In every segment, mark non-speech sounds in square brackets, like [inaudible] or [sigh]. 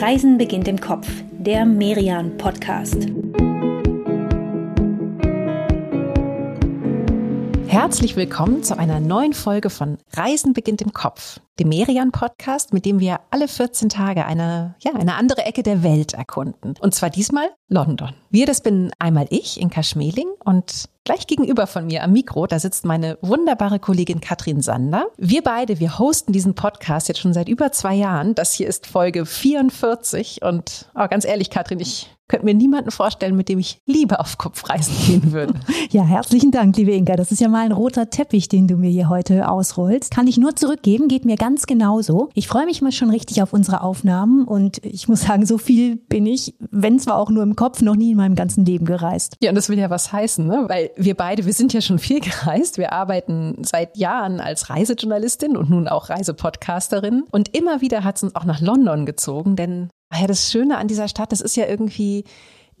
Reisen beginnt im Kopf, der Merian Podcast. Herzlich willkommen zu einer neuen Folge von Reisen beginnt im Kopf, dem Merian-Podcast, mit dem wir alle 14 Tage eine, ja, eine andere Ecke der Welt erkunden. Und zwar diesmal London. Wir, das bin einmal ich, Inka Schmeling, und gleich gegenüber von mir am Mikro, da sitzt meine wunderbare Kollegin Katrin Sander. Wir beide, wir hosten diesen Podcast jetzt schon seit über zwei Jahren. Das hier ist Folge 44 und oh, ganz ehrlich, Katrin, ich könnte mir niemanden vorstellen, mit dem ich lieber auf Kopfreisen [laughs] gehen würde. Ja, herzlichen Dank, liebe Inka. Das ist ja mal ein roter Teppich, den du mir hier heute ausrollst. Kann ich nur zurückgeben, geht mir ganz genauso. Ich freue mich mal schon richtig auf unsere Aufnahmen und ich muss sagen, so viel bin ich, wenn zwar auch nur im Kopf, noch nie in meinem ganzen Leben gereist. Ja, und das will ja was heißen, ne? Weil wir beide, wir sind ja schon viel [laughs] gereist. Wir arbeiten seit Jahren als Reisejournalistin und nun auch Reisepodcasterin. Und immer wieder hat es uns auch nach London gezogen, denn Ah ja, das Schöne an dieser Stadt, das ist ja irgendwie,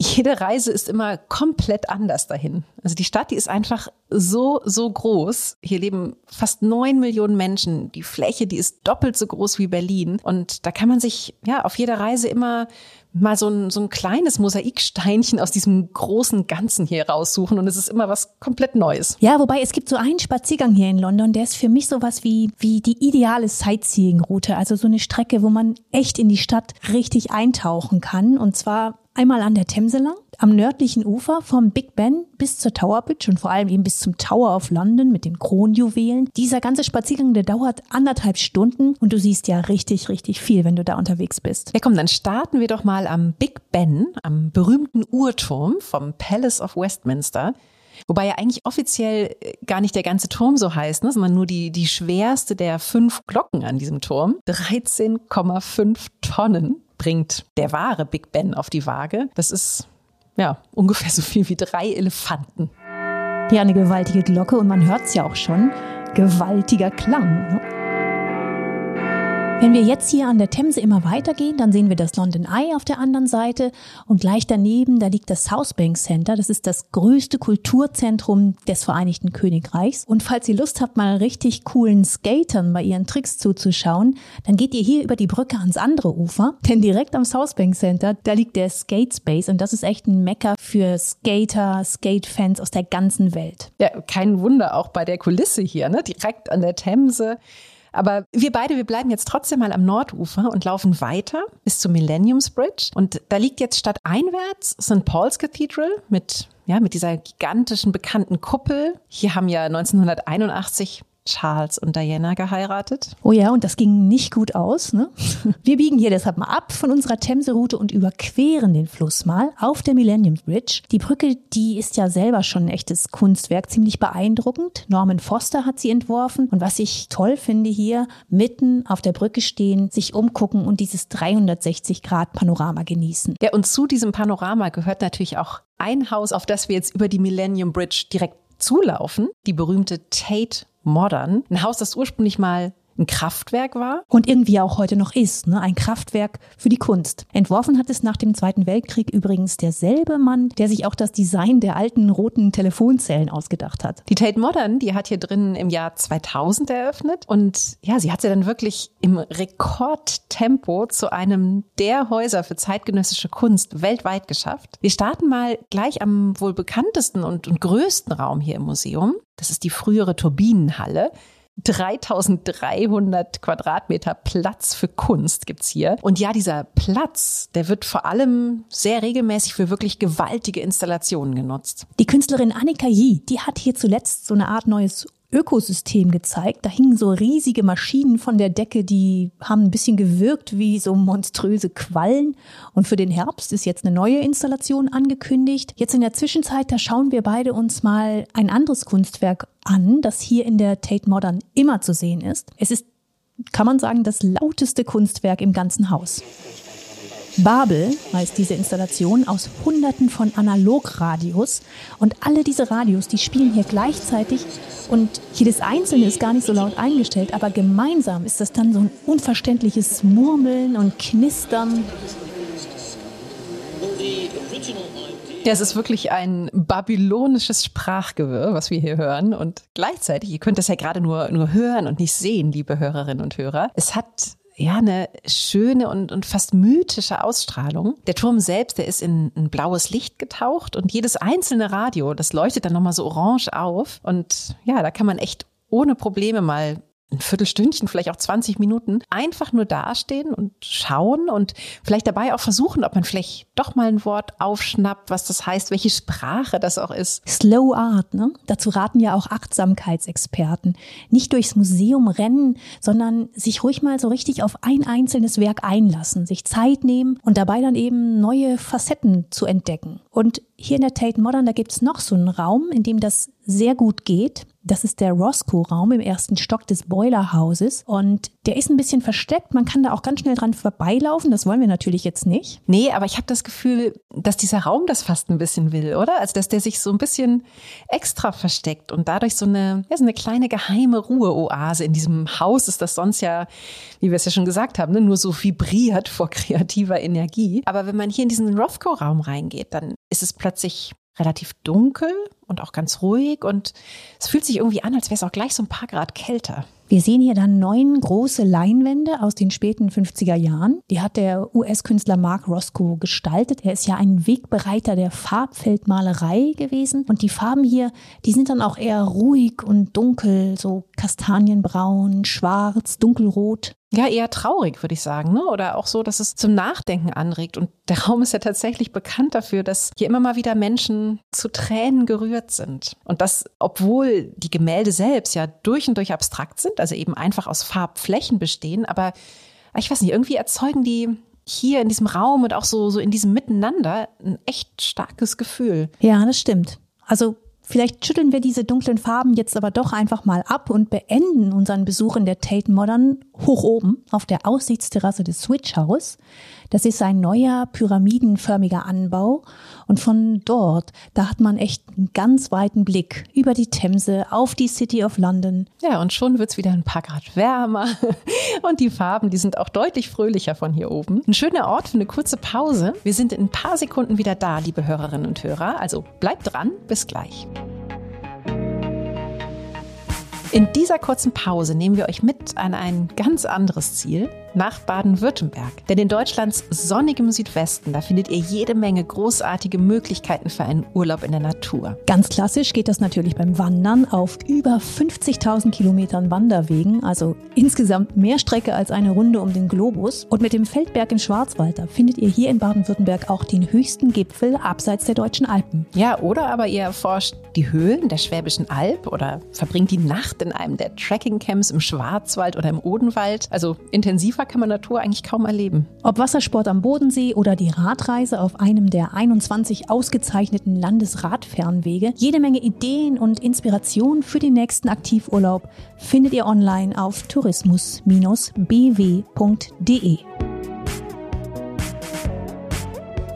jede Reise ist immer komplett anders dahin. Also die Stadt, die ist einfach so, so groß. Hier leben fast neun Millionen Menschen. Die Fläche, die ist doppelt so groß wie Berlin. Und da kann man sich ja auf jeder Reise immer mal so ein, so ein kleines Mosaiksteinchen aus diesem großen Ganzen hier raussuchen und es ist immer was komplett Neues. Ja, wobei es gibt so einen Spaziergang hier in London, der ist für mich sowas wie, wie die ideale Sightseeing-Route. Also so eine Strecke, wo man echt in die Stadt richtig eintauchen kann und zwar einmal an der Themse lang, am nördlichen Ufer vom Big Ben bis zur Tower Bridge und vor allem eben bis zum Tower of London mit den Kronjuwelen. Dieser ganze Spaziergang, der dauert anderthalb Stunden und du siehst ja richtig, richtig viel, wenn du da unterwegs bist. Ja, komm, dann starten wir doch mal am Big Ben, am berühmten Uhrturm vom Palace of Westminster. Wobei ja eigentlich offiziell äh, gar nicht der ganze Turm so heißt, ne, sondern nur die, die schwerste der fünf Glocken an diesem Turm. 13,5 Tonnen bringt der wahre Big Ben auf die Waage. Das ist ja ungefähr so viel wie drei Elefanten. Ja, eine gewaltige Glocke und man hört es ja auch schon. Gewaltiger Klang. Ne? Wenn wir jetzt hier an der Themse immer weitergehen, dann sehen wir das London Eye auf der anderen Seite und gleich daneben, da liegt das Southbank Center. Das ist das größte Kulturzentrum des Vereinigten Königreichs. Und falls ihr Lust habt, mal richtig coolen Skatern bei ihren Tricks zuzuschauen, dann geht ihr hier über die Brücke ans andere Ufer. [laughs] Denn direkt am Southbank Center, da liegt der Skate Space und das ist echt ein Mecker für Skater, Skate-Fans aus der ganzen Welt. Ja, kein Wunder, auch bei der Kulisse hier, ne? direkt an der Themse. Aber wir beide, wir bleiben jetzt trotzdem mal am Nordufer und laufen weiter bis zum Millenniums Bridge. Und da liegt jetzt statt einwärts St. Paul's Cathedral mit ja, mit dieser gigantischen bekannten Kuppel. Hier haben ja 1981 Charles und Diana geheiratet. Oh ja, und das ging nicht gut aus. Ne? [laughs] Wir biegen hier deshalb mal ab von unserer Themse-Route und überqueren den Fluss mal auf der Millennium Bridge. Die Brücke, die ist ja selber schon ein echtes Kunstwerk, ziemlich beeindruckend. Norman Foster hat sie entworfen. Und was ich toll finde hier, mitten auf der Brücke stehen, sich umgucken und dieses 360-Grad-Panorama genießen. Ja, und zu diesem Panorama gehört natürlich auch ein Haus, auf das wir jetzt über die Millennium Bridge direkt zulaufen, die berühmte Tate Modern. Ein Haus, das ursprünglich mal ein Kraftwerk war. Und irgendwie auch heute noch ist, ne? ein Kraftwerk für die Kunst. Entworfen hat es nach dem Zweiten Weltkrieg übrigens derselbe Mann, der sich auch das Design der alten roten Telefonzellen ausgedacht hat. Die Tate Modern, die hat hier drin im Jahr 2000 eröffnet und ja, sie hat sie dann wirklich im Rekordtempo zu einem der Häuser für zeitgenössische Kunst weltweit geschafft. Wir starten mal gleich am wohl bekanntesten und, und größten Raum hier im Museum. Das ist die frühere Turbinenhalle. 3300 Quadratmeter Platz für Kunst gibt's hier. Und ja, dieser Platz, der wird vor allem sehr regelmäßig für wirklich gewaltige Installationen genutzt. Die Künstlerin Annika Yi, die hat hier zuletzt so eine Art neues Ökosystem gezeigt. Da hingen so riesige Maschinen von der Decke, die haben ein bisschen gewirkt wie so monströse Quallen. Und für den Herbst ist jetzt eine neue Installation angekündigt. Jetzt in der Zwischenzeit, da schauen wir beide uns mal ein anderes Kunstwerk an, das hier in der Tate Modern immer zu sehen ist. Es ist, kann man sagen, das lauteste Kunstwerk im ganzen Haus. Babel heißt diese Installation aus hunderten von Analogradios und alle diese Radios, die spielen hier gleichzeitig und jedes einzelne ist gar nicht so laut eingestellt, aber gemeinsam ist das dann so ein unverständliches Murmeln und Knistern. Ja, es ist wirklich ein babylonisches Sprachgewirr, was wir hier hören. Und gleichzeitig, ihr könnt das ja gerade nur, nur hören und nicht sehen, liebe Hörerinnen und Hörer. Es hat ja, eine schöne und, und fast mythische Ausstrahlung. Der Turm selbst, der ist in ein blaues Licht getaucht und jedes einzelne Radio, das leuchtet dann nochmal so orange auf. Und ja, da kann man echt ohne Probleme mal ein Viertelstündchen, vielleicht auch 20 Minuten, einfach nur dastehen und schauen und vielleicht dabei auch versuchen, ob man vielleicht doch mal ein Wort aufschnappt, was das heißt, welche Sprache das auch ist. Slow Art, ne? Dazu raten ja auch Achtsamkeitsexperten. Nicht durchs Museum rennen, sondern sich ruhig mal so richtig auf ein einzelnes Werk einlassen, sich Zeit nehmen und dabei dann eben neue Facetten zu entdecken. Und hier in der Tate Modern, da gibt's noch so einen Raum, in dem das sehr gut geht. Das ist der Roscoe-Raum im ersten Stock des Boilerhauses. Und der ist ein bisschen versteckt. Man kann da auch ganz schnell dran vorbeilaufen. Das wollen wir natürlich jetzt nicht. Nee, aber ich habe das Gefühl, dass dieser Raum das fast ein bisschen will, oder? Also, dass der sich so ein bisschen extra versteckt und dadurch so eine, ja, so eine kleine geheime Ruheoase in diesem Haus ist, das sonst ja, wie wir es ja schon gesagt haben, ne, nur so vibriert vor [laughs] kreativer Energie. Aber wenn man hier in diesen Roscoe-Raum reingeht, dann ist es plötzlich relativ dunkel und auch ganz ruhig und es fühlt sich irgendwie an, als wäre es auch gleich so ein paar Grad kälter. Wir sehen hier dann neun große Leinwände aus den späten 50er Jahren. Die hat der US-Künstler Mark Roscoe gestaltet. Er ist ja ein Wegbereiter der Farbfeldmalerei gewesen. Und die Farben hier, die sind dann auch eher ruhig und dunkel, so kastanienbraun, schwarz, dunkelrot. Ja, eher traurig, würde ich sagen, ne? Oder auch so, dass es zum Nachdenken anregt. Und der Raum ist ja tatsächlich bekannt dafür, dass hier immer mal wieder Menschen zu Tränen gerührt sind. Und das, obwohl die Gemälde selbst ja durch und durch abstrakt sind, also eben einfach aus Farbflächen bestehen, aber ich weiß nicht, irgendwie erzeugen die hier in diesem Raum und auch so, so in diesem Miteinander ein echt starkes Gefühl. Ja, das stimmt. Also Vielleicht schütteln wir diese dunklen Farben jetzt aber doch einfach mal ab und beenden unseren Besuch in der Tate Modern hoch oben auf der Aussichtsterrasse des Switch House. Das ist ein neuer pyramidenförmiger Anbau und von dort, da hat man echt einen ganz weiten Blick über die Themse auf die City of London. Ja, und schon wird's wieder ein paar Grad wärmer [laughs] und die Farben, die sind auch deutlich fröhlicher von hier oben. Ein schöner Ort für eine kurze Pause. Wir sind in ein paar Sekunden wieder da, liebe Hörerinnen und Hörer. Also bleibt dran, bis gleich. In dieser kurzen Pause nehmen wir euch mit an ein ganz anderes Ziel, nach Baden-Württemberg. Denn in Deutschlands sonnigem Südwesten, da findet ihr jede Menge großartige Möglichkeiten für einen Urlaub in der Natur. Ganz klassisch geht das natürlich beim Wandern auf über 50.000 Kilometern Wanderwegen, also insgesamt mehr Strecke als eine Runde um den Globus. Und mit dem Feldberg im Schwarzwald, da findet ihr hier in Baden-Württemberg auch den höchsten Gipfel abseits der deutschen Alpen. Ja, oder aber ihr erforscht die Höhlen der Schwäbischen Alb oder verbringt die Nacht in einem der Trekkingcamps im Schwarzwald oder im Odenwald. Also intensiver Einfacher kann man Natur eigentlich kaum erleben. Ob Wassersport am Bodensee oder die Radreise auf einem der 21 ausgezeichneten Landesradfernwege, jede Menge Ideen und Inspiration für den nächsten Aktivurlaub findet ihr online auf tourismus-bw.de.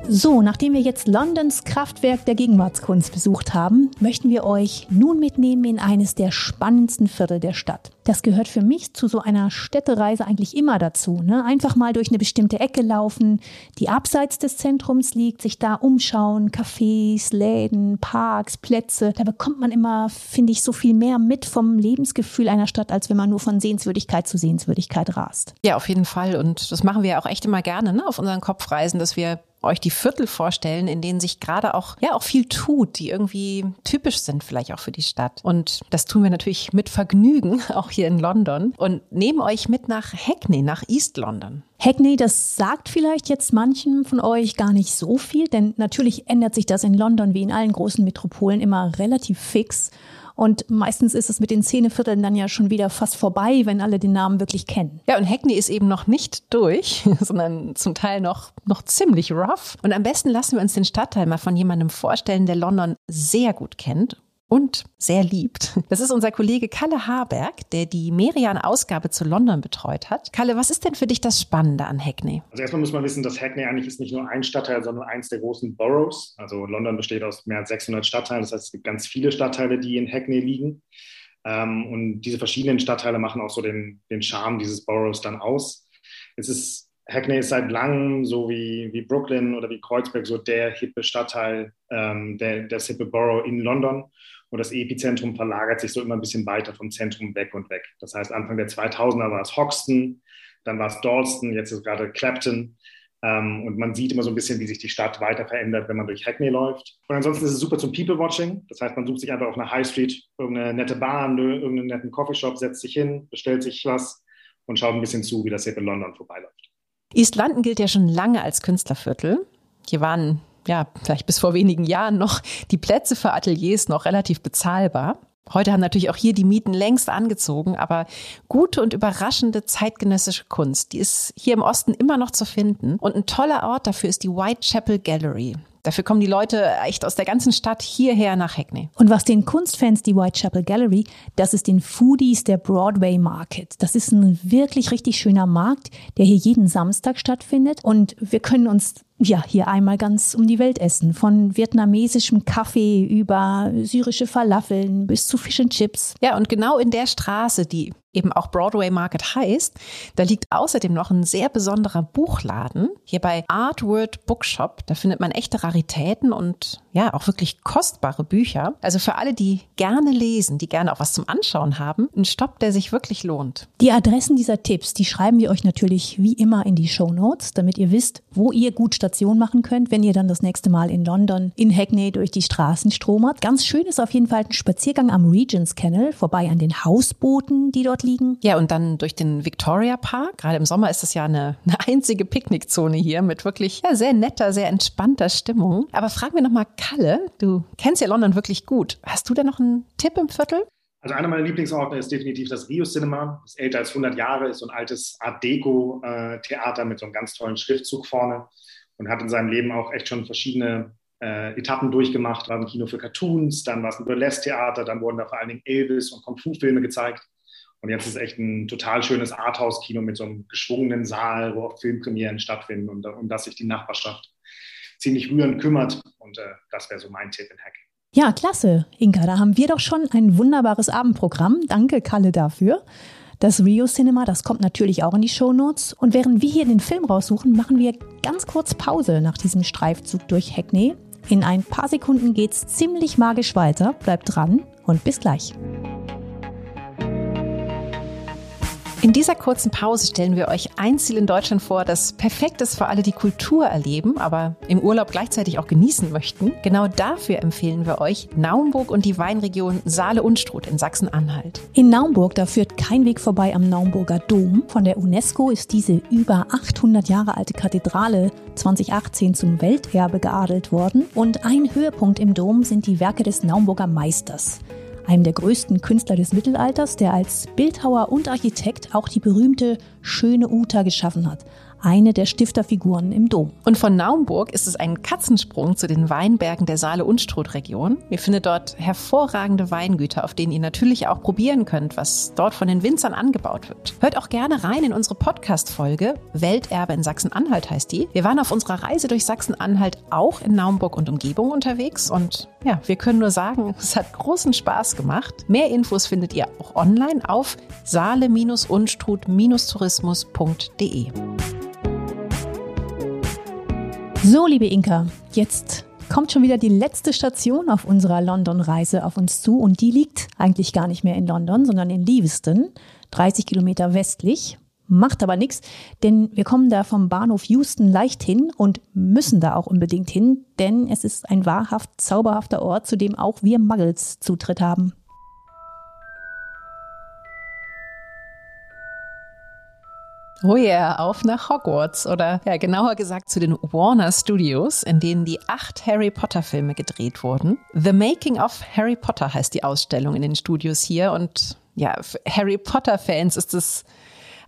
So, nachdem wir jetzt Londons Kraftwerk der Gegenwartskunst besucht haben, möchten wir euch nun mitnehmen in eines der spannendsten Viertel der Stadt. Das gehört für mich zu so einer Städtereise eigentlich immer dazu. Ne? Einfach mal durch eine bestimmte Ecke laufen, die abseits des Zentrums liegt, sich da umschauen, Cafés, Läden, Parks, Plätze. Da bekommt man immer, finde ich, so viel mehr mit vom Lebensgefühl einer Stadt, als wenn man nur von Sehenswürdigkeit zu Sehenswürdigkeit rast. Ja, auf jeden Fall. Und das machen wir ja auch echt immer gerne ne? auf unseren Kopfreisen, dass wir euch die Viertel vorstellen, in denen sich gerade auch, ja, auch viel tut, die irgendwie typisch sind vielleicht auch für die Stadt. Und das tun wir natürlich mit Vergnügen, [laughs] auch hier in London und nehmen euch mit nach Hackney, nach East London. Hackney, das sagt vielleicht jetzt manchen von euch gar nicht so viel, denn natürlich ändert sich das in London wie in allen großen Metropolen immer relativ fix. Und meistens ist es mit den Szenevierteln dann ja schon wieder fast vorbei, wenn alle den Namen wirklich kennen. Ja, und Hackney ist eben noch nicht durch, [laughs] sondern zum Teil noch, noch ziemlich rough. Und am besten lassen wir uns den Stadtteil mal von jemandem vorstellen, der London sehr gut kennt und sehr liebt. Das ist unser Kollege Kalle Haberg, der die Merian-Ausgabe zu London betreut hat. Kalle, was ist denn für dich das Spannende an Hackney? Also erstmal muss man wissen, dass Hackney eigentlich ist nicht nur ein Stadtteil, sondern eins der großen Boroughs. Also London besteht aus mehr als 600 Stadtteilen. Das heißt, es gibt ganz viele Stadtteile, die in Hackney liegen. Ähm, und diese verschiedenen Stadtteile machen auch so den, den Charme dieses Boroughs dann aus. Es ist Hackney ist seit langem, so wie, wie Brooklyn oder wie Kreuzberg, so der hippe Stadtteil, ähm, der, der hippe Borough in London. Und das Epizentrum verlagert sich so immer ein bisschen weiter vom Zentrum weg und weg. Das heißt, Anfang der 2000er war es Hoxton, dann war es Dalston, jetzt ist gerade Clapton. Ähm, und man sieht immer so ein bisschen, wie sich die Stadt weiter verändert, wenn man durch Hackney läuft. Und ansonsten ist es super zum People-Watching. Das heißt, man sucht sich einfach auf einer High Street irgendeine nette Bahn, irgendeinen netten Coffeeshop, setzt sich hin, bestellt sich was und schaut ein bisschen zu, wie das hier in London vorbeiläuft. East London gilt ja schon lange als Künstlerviertel. Hier waren ja vielleicht bis vor wenigen Jahren noch die Plätze für Ateliers noch relativ bezahlbar. Heute haben natürlich auch hier die Mieten längst angezogen, aber gute und überraschende zeitgenössische Kunst, die ist hier im Osten immer noch zu finden. Und ein toller Ort dafür ist die Whitechapel Gallery. Dafür kommen die Leute echt aus der ganzen Stadt hierher nach Hackney. Und was den Kunstfans die Whitechapel Gallery, das ist den Foodies der Broadway Market. Das ist ein wirklich richtig schöner Markt, der hier jeden Samstag stattfindet. Und wir können uns ja, hier einmal ganz um die Welt essen. Von vietnamesischem Kaffee über syrische Falafeln bis zu Fish and Chips. Ja, und genau in der Straße, die eben auch Broadway Market heißt, da liegt außerdem noch ein sehr besonderer Buchladen. Hier bei Artword Bookshop, da findet man echte Raritäten und ja, auch wirklich kostbare Bücher. Also für alle, die gerne lesen, die gerne auch was zum Anschauen haben, ein Stopp, der sich wirklich lohnt. Die Adressen dieser Tipps, die schreiben wir euch natürlich wie immer in die Show Notes, damit ihr wisst, wo ihr gut Station machen könnt, wenn ihr dann das nächste Mal in London in Hackney durch die Straßen stromert. Ganz schön ist auf jeden Fall ein Spaziergang am Regents Canal, vorbei an den Hausbooten, die dort liegen. Ja, und dann durch den Victoria Park. Gerade im Sommer ist es ja eine, eine einzige Picknickzone hier mit wirklich ja, sehr netter, sehr entspannter Stimmung. Aber fragen wir nochmal Kalle, du kennst ja London wirklich gut. Hast du denn noch einen Tipp im Viertel? Also einer meiner Lieblingsorte ist definitiv das Rio Cinema. Das ist älter als 100 Jahre, ist so ein altes Art Deco Theater mit so einem ganz tollen Schriftzug vorne und hat in seinem Leben auch echt schon verschiedene äh, Etappen durchgemacht. War ein Kino für Cartoons, dann war es ein Burlesque-Theater, dann wurden da vor allen Dingen Elvis und Kung-Fu-Filme gezeigt. Und jetzt ist es echt ein total schönes Arthouse-Kino mit so einem geschwungenen Saal, wo auch Filmpremieren stattfinden und um das sich die Nachbarschaft ziemlich rührend kümmert. Und äh, das wäre so mein Tipp in Hack. Ja, klasse. Inka, da haben wir doch schon ein wunderbares Abendprogramm. Danke, Kalle, dafür. Das Rio Cinema, das kommt natürlich auch in die Show Notes. Und während wir hier den Film raussuchen, machen wir ganz kurz Pause nach diesem Streifzug durch Hackney. In ein paar Sekunden geht's ziemlich magisch weiter. Bleibt dran und bis gleich. In dieser kurzen Pause stellen wir euch ein Ziel in Deutschland vor, das perfekt ist für alle, die Kultur erleben, aber im Urlaub gleichzeitig auch genießen möchten. Genau dafür empfehlen wir euch Naumburg und die Weinregion Saale-Unstrut in Sachsen-Anhalt. In Naumburg, da führt kein Weg vorbei am Naumburger Dom. Von der UNESCO ist diese über 800 Jahre alte Kathedrale 2018 zum Welterbe geadelt worden. Und ein Höhepunkt im Dom sind die Werke des Naumburger Meisters einem der größten Künstler des Mittelalters, der als Bildhauer und Architekt auch die berühmte Schöne Uta geschaffen hat eine der Stifterfiguren im Dom. Und von Naumburg ist es ein Katzensprung zu den Weinbergen der Saale-Unstrut-Region. Ihr findet dort hervorragende Weingüter, auf denen ihr natürlich auch probieren könnt, was dort von den Winzern angebaut wird. Hört auch gerne rein in unsere Podcast-Folge Welterbe in Sachsen-Anhalt heißt die. Wir waren auf unserer Reise durch Sachsen-Anhalt auch in Naumburg und Umgebung unterwegs und ja, wir können nur sagen, es hat großen Spaß gemacht. Mehr Infos findet ihr auch online auf saale-unstrut-tourismus.de. So, liebe Inka, jetzt kommt schon wieder die letzte Station auf unserer London-Reise auf uns zu und die liegt eigentlich gar nicht mehr in London, sondern in Leavesden, 30 Kilometer westlich. Macht aber nichts, denn wir kommen da vom Bahnhof Houston leicht hin und müssen da auch unbedingt hin, denn es ist ein wahrhaft zauberhafter Ort, zu dem auch wir Muggles Zutritt haben. Oh yeah, auf nach Hogwarts oder ja, genauer gesagt zu den Warner Studios, in denen die acht Harry Potter Filme gedreht wurden. The Making of Harry Potter heißt die Ausstellung in den Studios hier und ja, für Harry Potter Fans ist es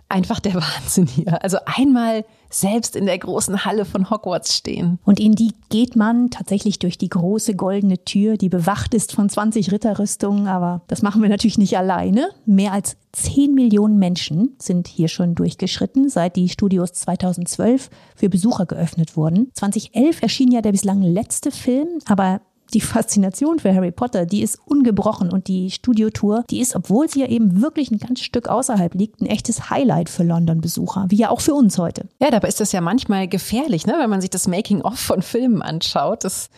einfach der [laughs] Wahnsinn hier. Also einmal selbst in der großen Halle von Hogwarts stehen. Und in die geht man tatsächlich durch die große goldene Tür, die bewacht ist von 20 Ritterrüstungen. Aber das machen wir natürlich nicht alleine. Mehr als 10 Millionen Menschen sind hier schon durchgeschritten, seit die Studios 2012 für Besucher geöffnet wurden. 2011 erschien ja der bislang letzte Film, aber die Faszination für Harry Potter, die ist ungebrochen und die Studiotour, die ist, obwohl sie ja eben wirklich ein ganz Stück außerhalb liegt, ein echtes Highlight für London-Besucher, wie ja auch für uns heute. Ja, dabei ist das ja manchmal gefährlich, ne, wenn man sich das Making-of von Filmen anschaut. Das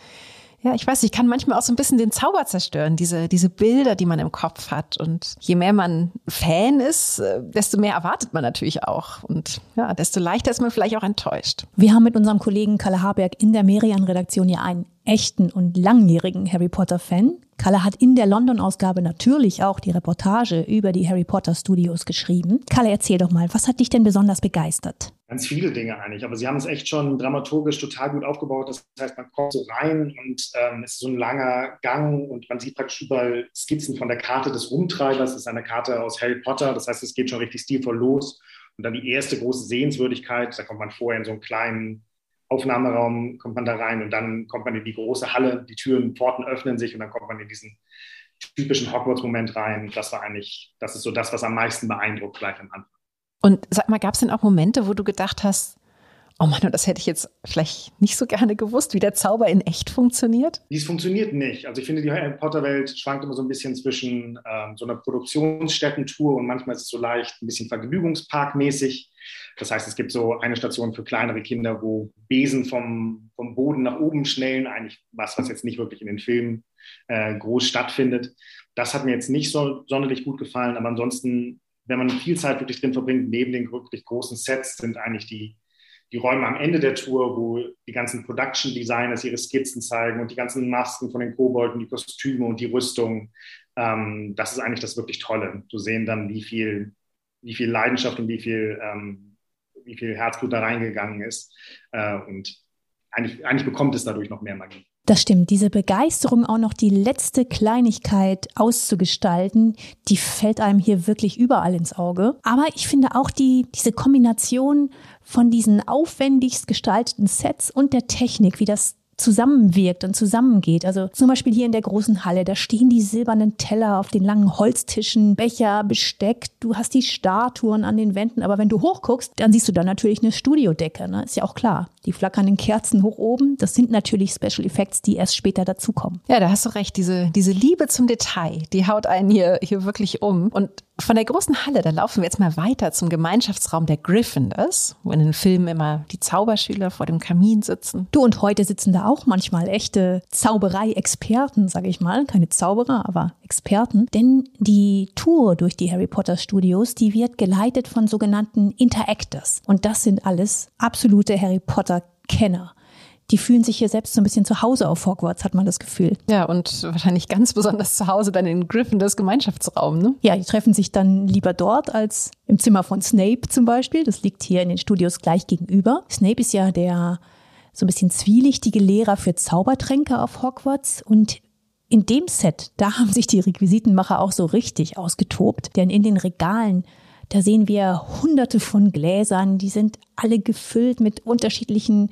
ja, ich weiß, ich kann manchmal auch so ein bisschen den Zauber zerstören, diese, diese Bilder, die man im Kopf hat. Und je mehr man Fan ist, äh, desto mehr erwartet man natürlich auch. Und ja, desto leichter ist man vielleicht auch enttäuscht. Wir haben mit unserem Kollegen Kalle Haberg in der Merian-Redaktion ja einen echten und langjährigen Harry Potter-Fan. Kalle hat in der London-Ausgabe natürlich auch die Reportage über die Harry Potter Studios geschrieben. Kalle, erzähl doch mal, was hat dich denn besonders begeistert? Ganz viele Dinge eigentlich, aber sie haben es echt schon dramaturgisch total gut aufgebaut. Das heißt, man kommt so rein und ähm, es ist so ein langer Gang und man sieht praktisch überall Skizzen von der Karte des Rumtreibers. Das ist eine Karte aus Harry Potter, das heißt, es geht schon richtig stilvoll los. Und dann die erste große Sehenswürdigkeit, da kommt man vorher in so einen kleinen Aufnahmeraum, kommt man da rein und dann kommt man in die große Halle, die Türen, Pforten öffnen sich und dann kommt man in diesen typischen Hogwarts-Moment rein. Das war eigentlich, das ist so das, was am meisten beeindruckt gleich am Anfang. Und sag mal, gab es denn auch Momente, wo du gedacht hast, oh Mann, das hätte ich jetzt vielleicht nicht so gerne gewusst, wie der Zauber in echt funktioniert? Dies funktioniert nicht. Also ich finde, die Harry Potter-Welt schwankt immer so ein bisschen zwischen ähm, so einer Produktionsstättentour und manchmal ist es so leicht ein bisschen Vergnügungsparkmäßig. Das heißt, es gibt so eine Station für kleinere Kinder, wo Besen vom, vom Boden nach oben schnellen, eigentlich was, was jetzt nicht wirklich in den Filmen äh, groß stattfindet. Das hat mir jetzt nicht so sonderlich gut gefallen, aber ansonsten, wenn man viel Zeit wirklich drin verbringt, neben den wirklich großen Sets sind eigentlich die, die Räume am Ende der Tour, wo die ganzen Production Designers ihre Skizzen zeigen und die ganzen Masken von den Kobolden, die Kostüme und die Rüstung. Ähm, das ist eigentlich das wirklich Tolle. Zu sehen dann, wie viel, wie viel Leidenschaft und wie viel ähm, wie viel Herzblut da reingegangen ist. Äh, und eigentlich, eigentlich bekommt es dadurch noch mehr Magie. Das stimmt. Diese Begeisterung, auch noch die letzte Kleinigkeit auszugestalten, die fällt einem hier wirklich überall ins Auge. Aber ich finde auch die, diese Kombination von diesen aufwendigst gestalteten Sets und der Technik, wie das zusammenwirkt und zusammengeht. Also zum Beispiel hier in der großen Halle, da stehen die silbernen Teller auf den langen Holztischen, Becher, Besteck, du hast die Statuen an den Wänden, aber wenn du hochguckst, dann siehst du da natürlich eine Studiodecke, ne? ist ja auch klar. Die flackernden Kerzen hoch oben, das sind natürlich Special Effects, die erst später dazukommen. Ja, da hast du recht, diese, diese Liebe zum Detail, die haut einen hier, hier wirklich um. Und von der großen Halle, da laufen wir jetzt mal weiter zum Gemeinschaftsraum der Gryffindors, wo in den Filmen immer die Zauberschüler vor dem Kamin sitzen. Du und heute sitzen da auch manchmal echte Zauberei-Experten, sage ich mal. Keine Zauberer, aber Experten. Denn die Tour durch die Harry Potter Studios, die wird geleitet von sogenannten Interactors. Und das sind alles absolute Harry Potter Kenner die fühlen sich hier selbst so ein bisschen zu Hause auf Hogwarts, hat man das Gefühl. Ja, und wahrscheinlich ganz besonders zu Hause dann in Gryffindors Gemeinschaftsraum, ne? Ja, die treffen sich dann lieber dort als im Zimmer von Snape zum Beispiel. Das liegt hier in den Studios gleich gegenüber. Snape ist ja der so ein bisschen zwielichtige Lehrer für Zaubertränke auf Hogwarts und in dem Set, da haben sich die Requisitenmacher auch so richtig ausgetobt, denn in den Regalen da sehen wir hunderte von Gläsern, die sind alle gefüllt mit unterschiedlichen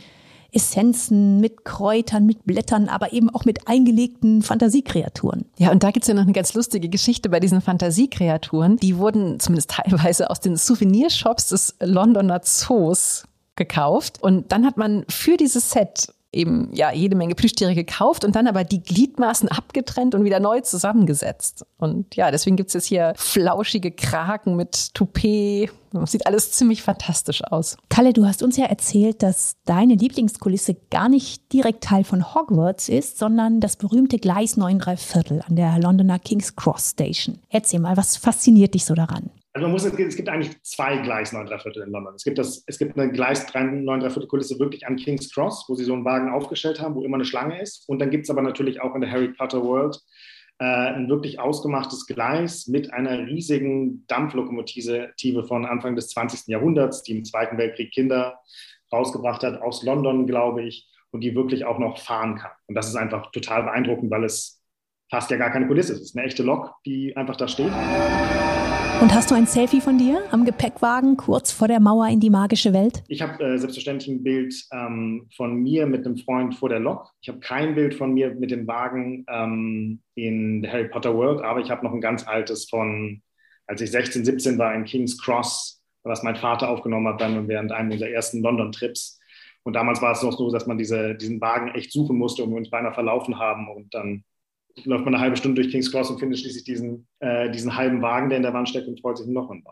Essenzen, mit Kräutern, mit Blättern, aber eben auch mit eingelegten Fantasiekreaturen. Ja, und da gibt's ja noch eine ganz lustige Geschichte bei diesen Fantasiekreaturen. Die wurden zumindest [laughs] teilweise aus den Souvenirshops des Londoner Zoos gekauft. Und dann hat man für dieses Set eben ja jede Menge Plüschtiere gekauft und dann aber die Gliedmaßen abgetrennt und wieder neu zusammengesetzt. Und ja, deswegen gibt's jetzt hier flauschige Kraken mit Toupet. Sieht alles ziemlich fantastisch aus. Kalle, du hast uns ja erzählt, dass deine Lieblingskulisse gar nicht direkt Teil von Hogwarts ist, sondern das berühmte Gleis 9 Viertel an der Londoner King's Cross Station. Erzähl mal, was fasziniert dich so daran? Also man muss, es gibt eigentlich zwei Gleis 9 Viertel in London. Es gibt, das, es gibt eine Gleis 9 Viertel Kulisse wirklich an King's Cross, wo sie so einen Wagen aufgestellt haben, wo immer eine Schlange ist. Und dann gibt es aber natürlich auch in der Harry Potter World äh, ein wirklich ausgemachtes Gleis mit einer riesigen Dampflokomotive von Anfang des 20. Jahrhunderts, die im Zweiten Weltkrieg Kinder rausgebracht hat, aus London, glaube ich, und die wirklich auch noch fahren kann. Und das ist einfach total beeindruckend, weil es fast ja gar keine Kulisse. Es ist eine echte Lok, die einfach da steht. Und hast du ein Selfie von dir am Gepäckwagen kurz vor der Mauer in die magische Welt? Ich habe äh, selbstverständlich ein Bild ähm, von mir mit einem Freund vor der Lok. Ich habe kein Bild von mir mit dem Wagen ähm, in der Harry Potter World, aber ich habe noch ein ganz altes von, als ich 16, 17 war in King's Cross, was mein Vater aufgenommen hat dann während einem unserer ersten London-Trips. Und damals war es noch so, dass man diese, diesen Wagen echt suchen musste und wir uns beinahe verlaufen haben und dann läuft man eine halbe Stunde durch King's Cross und findet schließlich diesen, äh, diesen halben Wagen, der in der Wand steckt und freut sich noch ein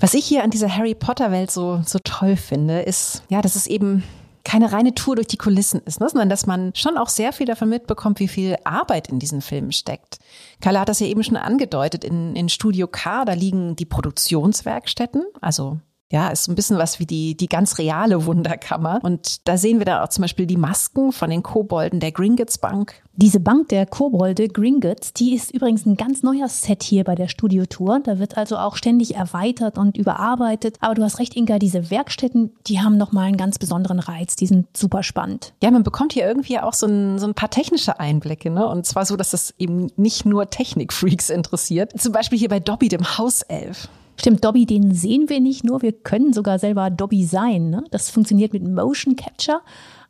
Was ich hier an dieser Harry Potter Welt so, so toll finde, ist, ja, dass es eben keine reine Tour durch die Kulissen ist, ne? sondern dass man schon auch sehr viel davon mitbekommt, wie viel Arbeit in diesen Filmen steckt. Carla hat das ja eben schon angedeutet. In, in Studio K, da liegen die Produktionswerkstätten, also ja, ist ein bisschen was wie die, die ganz reale Wunderkammer. Und da sehen wir dann auch zum Beispiel die Masken von den Kobolden der Gringotts Bank. Diese Bank der Kobolde, Gringotts, die ist übrigens ein ganz neuer Set hier bei der Studiotour. Da wird also auch ständig erweitert und überarbeitet. Aber du hast recht, Inga, diese Werkstätten, die haben nochmal einen ganz besonderen Reiz. Die sind super spannend. Ja, man bekommt hier irgendwie auch so ein, so ein paar technische Einblicke. Ne? Und zwar so, dass das eben nicht nur Technikfreaks [laughs] interessiert. Zum Beispiel hier bei Dobby, dem Hauself. Stimmt, Dobby, den sehen wir nicht nur, wir können sogar selber Dobby sein. Ne? Das funktioniert mit Motion Capture.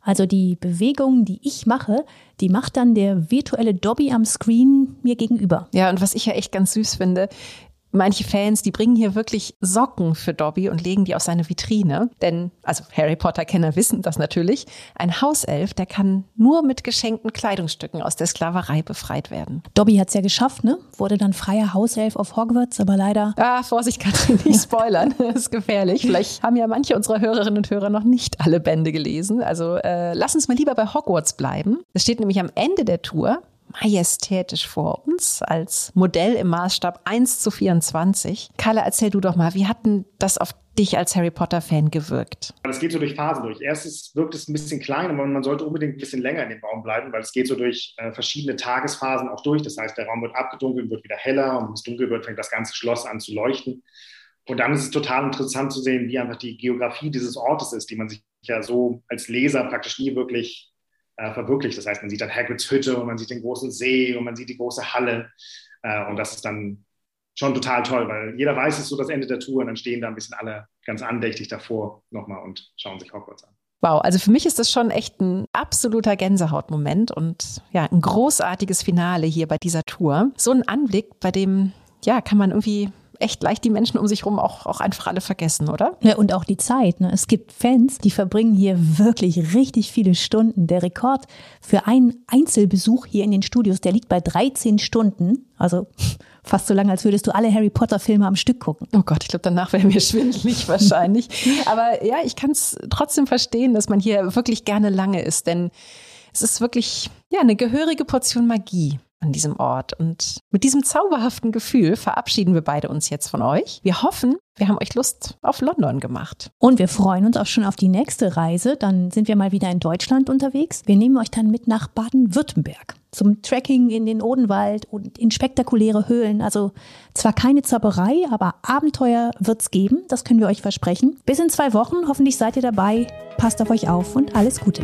Also die Bewegungen, die ich mache, die macht dann der virtuelle Dobby am Screen mir gegenüber. Ja, und was ich ja echt ganz süß finde, Manche Fans, die bringen hier wirklich Socken für Dobby und legen die auf seine Vitrine. Denn, also Harry Potter-Kenner [laughs] wissen das natürlich, ein Hauself, der kann nur mit geschenkten Kleidungsstücken aus der Sklaverei befreit werden. Dobby hat's ja geschafft, ne? Wurde dann freier Hauself auf Hogwarts, aber leider. Ah, Vorsicht, Katrin, nicht [laughs] spoilern. das ist gefährlich. Vielleicht haben ja manche unserer Hörerinnen und Hörer noch nicht alle Bände gelesen. Also äh, lass uns mal lieber bei Hogwarts bleiben. Es steht nämlich am Ende der Tour, majestätisch vor uns als Modell im Maßstab 1 zu 24. Kalle, erzähl du doch mal, wie hat denn das auf dich als Harry Potter-Fan gewirkt? Es geht so durch Phasen durch. Erstens wirkt es ein bisschen klein, aber man sollte unbedingt ein bisschen länger in dem Raum bleiben, weil es geht so durch äh, verschiedene Tagesphasen auch durch. Das heißt, der Raum wird abgedunkelt, wird wieder heller und wenn es dunkel wird, fängt das ganze Schloss an zu leuchten. Und dann ist es total interessant zu sehen, wie einfach die Geografie dieses Ortes ist, die man sich ja so als Leser praktisch nie wirklich äh, verwirklicht. Das heißt, man sieht dann Hagrids Hütte und man sieht den großen See und man sieht die große Halle. Äh, und das ist dann schon total toll, weil jeder weiß, es ist so das Ende der Tour und dann stehen da ein bisschen alle ganz andächtig davor nochmal und schauen sich Hogwarts an. Wow, also für mich ist das schon echt ein absoluter Gänsehautmoment und ja, ein großartiges Finale hier bei dieser Tour. So ein Anblick, bei dem, ja, kann man irgendwie echt leicht die Menschen um sich herum auch, auch einfach alle vergessen, oder? Ja, und auch die Zeit. Ne? Es gibt Fans, die verbringen hier wirklich richtig viele Stunden. Der Rekord für einen Einzelbesuch hier in den Studios, der liegt bei 13 Stunden. Also [laughs] fast so lange, als würdest du alle Harry Potter-Filme am Stück gucken. Oh Gott, ich glaube, danach wäre mir [laughs] schwindelig wahrscheinlich. Aber ja, ich kann es trotzdem verstehen, dass man hier wirklich gerne lange ist, denn es ist wirklich ja eine gehörige Portion Magie an diesem Ort. Und mit diesem zauberhaften Gefühl verabschieden wir beide uns jetzt von euch. Wir hoffen, wir haben euch Lust auf London gemacht. Und wir freuen uns auch schon auf die nächste Reise. Dann sind wir mal wieder in Deutschland unterwegs. Wir nehmen euch dann mit nach Baden-Württemberg zum Trekking in den Odenwald und in spektakuläre Höhlen. Also zwar keine Zauberei, aber Abenteuer wird's geben. Das können wir euch versprechen. Bis in zwei Wochen. Hoffentlich seid ihr dabei. Passt auf euch auf und alles Gute.